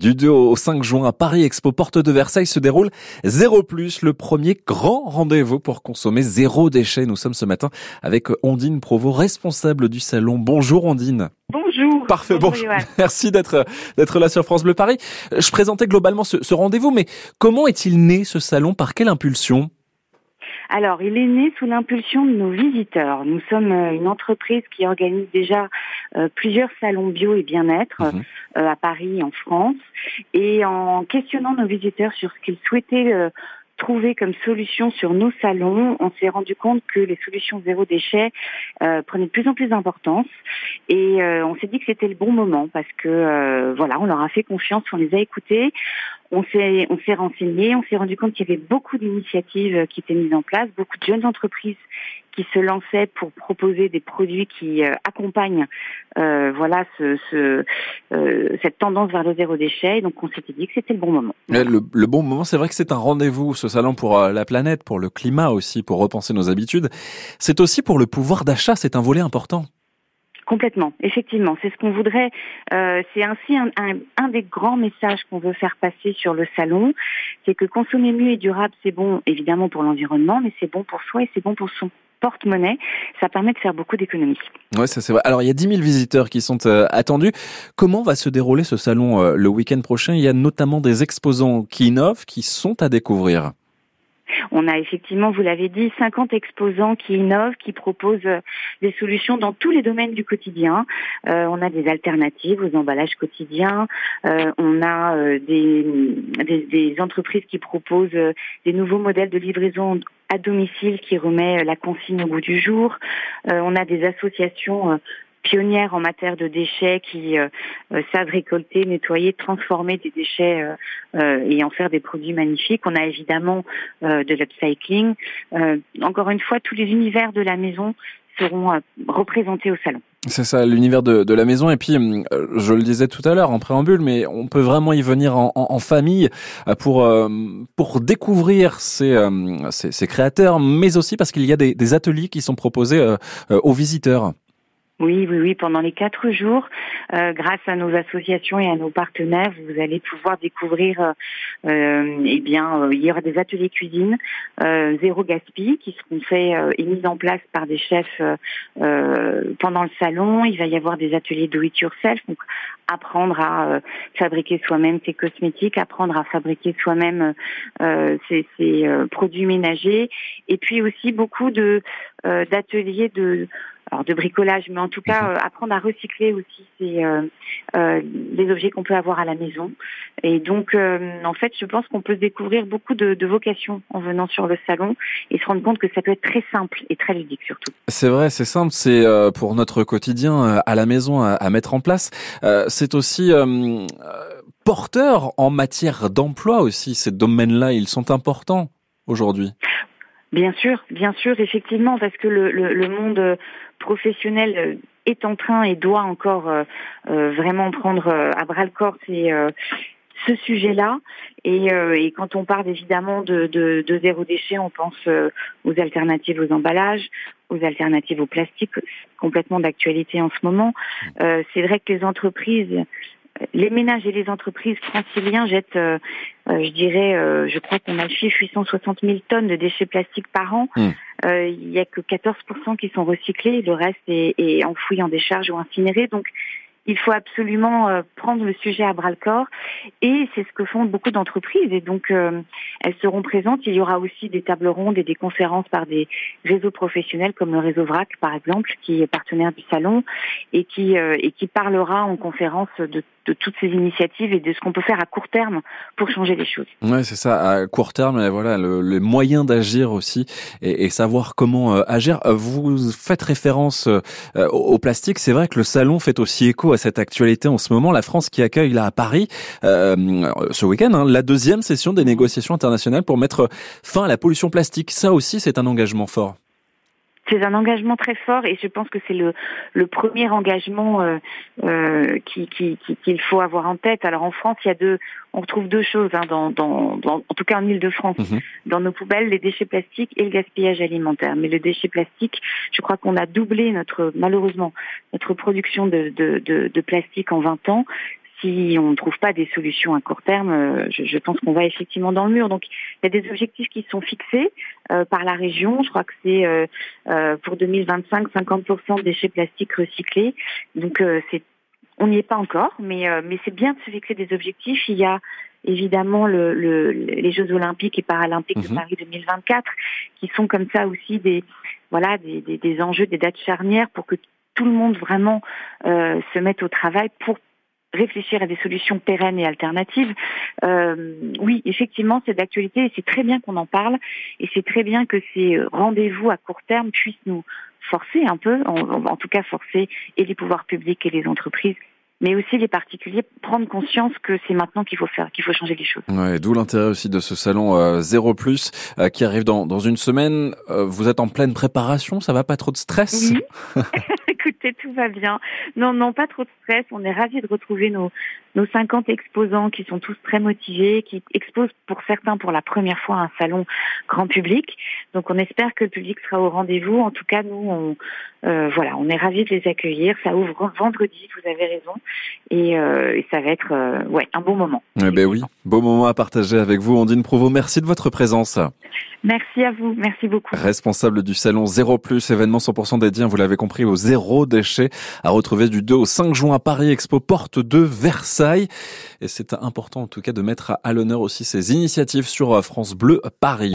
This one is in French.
Du 2 au 5 juin à Paris Expo Porte de Versailles se déroule Zéro Plus, le premier grand rendez-vous pour consommer zéro déchet. Nous sommes ce matin avec Ondine Provo, responsable du salon. Bonjour Ondine. Bonjour. Parfait. Bonjour. Merci d'être d'être là sur France Bleu Paris. Je présentais globalement ce, ce rendez-vous, mais comment est-il né ce salon? Par quelle impulsion? Alors, il est né sous l'impulsion de nos visiteurs. Nous sommes euh, une entreprise qui organise déjà euh, plusieurs salons bio et bien-être mhm. euh, à Paris, en France. Et en questionnant nos visiteurs sur ce qu'ils souhaitaient trouver comme solution sur nos salons, on s'est rendu compte que les solutions zéro déchet prenaient de plus en plus d'importance et on s'est dit que c'était le bon moment parce que voilà, on leur a fait confiance, on les a écoutés, on s'est on s'est renseigné, on s'est rendu compte qu'il y avait beaucoup d'initiatives qui étaient mises en place, beaucoup de jeunes entreprises qui se lançaient pour proposer des produits qui euh, accompagnent euh, voilà ce, ce euh, cette tendance vers le zéro déchet. Donc on s'était dit que c'était le bon moment. Le, le bon moment, c'est vrai que c'est un rendez-vous, ce salon pour la planète, pour le climat aussi, pour repenser nos habitudes. C'est aussi pour le pouvoir d'achat, c'est un volet important. Complètement, effectivement, c'est ce qu'on voudrait. Euh, c'est ainsi un, des grands messages qu'on veut faire passer sur le salon, c'est que consommer mieux et durable, c'est bon évidemment pour l'environnement, mais c'est bon pour soi et c'est bon pour son porte-monnaie. Ça permet de faire beaucoup d'économies. Ouais, ça c'est vrai. Alors il y a 10 000 visiteurs qui sont euh, attendus. Comment va se dérouler ce salon euh, le week-end prochain? Il y a notamment des exposants qui innovent, qui sont à découvrir. On a effectivement, vous l'avez dit, 50 exposants qui innovent, qui proposent euh, des solutions dans tous les domaines du quotidien. Euh, on a des alternatives aux emballages quotidiens. Euh, on a des, des, entreprises qui proposent des nouveaux modèles de livraison à domicile qui remet la consigne au goût du jour. on a des associations pionnières en matière de déchets qui euh, euh, savent récolter, nettoyer, transformer des déchets euh, et en faire des produits magnifiques. On a évidemment de l'upcycling. encore une fois, tous les univers de la maison seront représentés au salon. C'est ça, l'univers de, la maison. Et puis, je le disais tout à l'heure en préambule, mais on peut vraiment y venir en, famille pour pour découvrir ces, ces, créateurs, mais aussi parce qu'il y a des, des ateliers qui sont proposés aux visiteurs. Oui, oui, oui. Pendant les quatre jours, euh, grâce à nos associations et à nos partenaires, vous allez pouvoir découvrir. Euh, euh eh bien, il y aura des ateliers cuisine zéro gaspille qui seront faits et mis en place par des chefs pendant le salon. Il va y avoir des ateliers do it yourself, donc apprendre à fabriquer soi-même ses cosmétiques, apprendre à fabriquer soi-même ses, ses produits ménagers, et puis aussi beaucoup de d'ateliers de alors de bricolage, mais en tout cas mhm. euh, apprendre à recycler aussi ces, euh, euh, les objets qu'on peut avoir à la maison. Et donc, en fait, je pense qu'on peut découvrir beaucoup de, de, vocations en venant sur le salon et se rendre compte que ça peut être très simple et très ludique surtout. C'est vrai, c'est simple, c'est pour notre quotidien à la maison à, à mettre en place. c'est aussi porteur en matière d'emploi aussi. Ces domaines-là, ils sont importants aujourd'hui. Bien sûr, bien sûr, effectivement, parce que le, le, le monde professionnel euh, est en train et doit encore euh, euh, vraiment prendre à bras le corps ce sujet-là. Et, et, quand on parle évidemment de, de, de, zéro déchet, on pense aux alternatives aux emballages, aux alternatives au plastique, complètement d'actualité en ce moment. c'est vrai que les entreprises les ménages et les entreprises franciliens jettent, euh, euh, je dirais, euh, je crois qu'on a le chiffre 860 000 tonnes de déchets plastiques par an. Hmm. Il n'y a que 14% qui sont recyclés, le reste est, est enfoui en décharge ou incinéré. Donc il faut absolument euh, prendre le sujet à bras le corps et c'est ce que font beaucoup d'entreprises et donc euh, elles seront présentes. Il y aura aussi des tables rondes et des conférences par des réseaux professionnels comme le réseau VRAC par exemple qui est partenaire du salon et qui euh, et qui parlera en conférence de, toutes ces initiatives et de ce qu'on peut faire à court terme pour changer les choses. Ouais, c'est ça à court terme voilà le, le moyen d'agir aussi et, savoir comment agir. Vous faites référence au plastique, c'est vrai que le salon fait aussi écho à cette actualité en ce moment. La France qui accueille là à Paris euh, ce week-end hein, la deuxième session des négociations internationales pour mettre fin à la pollution plastique. Ça aussi, c'est un engagement fort. C'est un engagement très fort et je pense que c'est le, le premier engagement euh, euh, qu'il qui, qui, faut avoir en tête. Alors en France, il y a deux, on retrouve deux choses, hein, dans, dans, dans, en tout cas en Ile-de-France, mhm. dans nos poubelles, les déchets plastiques et le gaspillage alimentaire. Mais le déchet plastique, je crois qu'on a doublé notre, malheureusement, notre production de, de, de, de plastique en 20 ans si on ne trouve pas des solutions à court terme, je, je pense qu'on va effectivement dans le mur. Donc il y a des objectifs qui sont fixés par la région. Je crois que c'est pour 2025 50% de déchets plastiques recyclés. Donc c'est on n'y est pas encore, mais, mais c'est bien de se fixer des objectifs. Il y a évidemment le, le, les Jeux olympiques et paralympiques de mhm. Paris 2024, qui sont comme ça aussi des voilà des, des, des, enjeux, des dates charnières pour que tout le monde vraiment euh, se mette au travail pour réfléchir à des solutions pérennes et alternatives. Euh, oui, effectivement, c'est d'actualité et c'est très bien qu'on en parle et c'est très bien que ces rendez-vous à court terme puissent nous forcer un peu, en, en tout cas forcer et les pouvoirs publics et les entreprises mais aussi les particuliers prendre conscience que c'est maintenant qu'il faut faire, qu'il faut changer les choses. Ouais, D'où l'intérêt aussi de ce salon euh, Zéro Plus euh, qui arrive dans, dans une semaine. Euh, vous êtes en pleine préparation, ça va pas trop de stress? Oui. Écoutez, tout va bien. Non, non, pas trop de stress. On est ravis de retrouver nos, nos 50 exposants qui sont tous très motivés, qui exposent pour certains pour la première fois un salon grand public. Donc on espère que le public sera au rendez-vous. En tout cas, nous, on, euh, voilà, on est ravis de les accueillir. Ça ouvre vendredi, vous avez raison, et, euh, ça va être euh, ouais un bon moment. Eh ben oui, beau moment à partager avec vous, Ondine Provo. Merci de votre présence. Merci à vous, merci beaucoup. Responsable du salon Zéro Plus, événement 100% dédié, vous l'avez compris, au zéro déchet, à retrouver du 2 au 5 juin à Paris Expo Porte de Versailles. Et c'est important en tout cas de mettre à l'honneur aussi ces initiatives sur France Bleu Paris.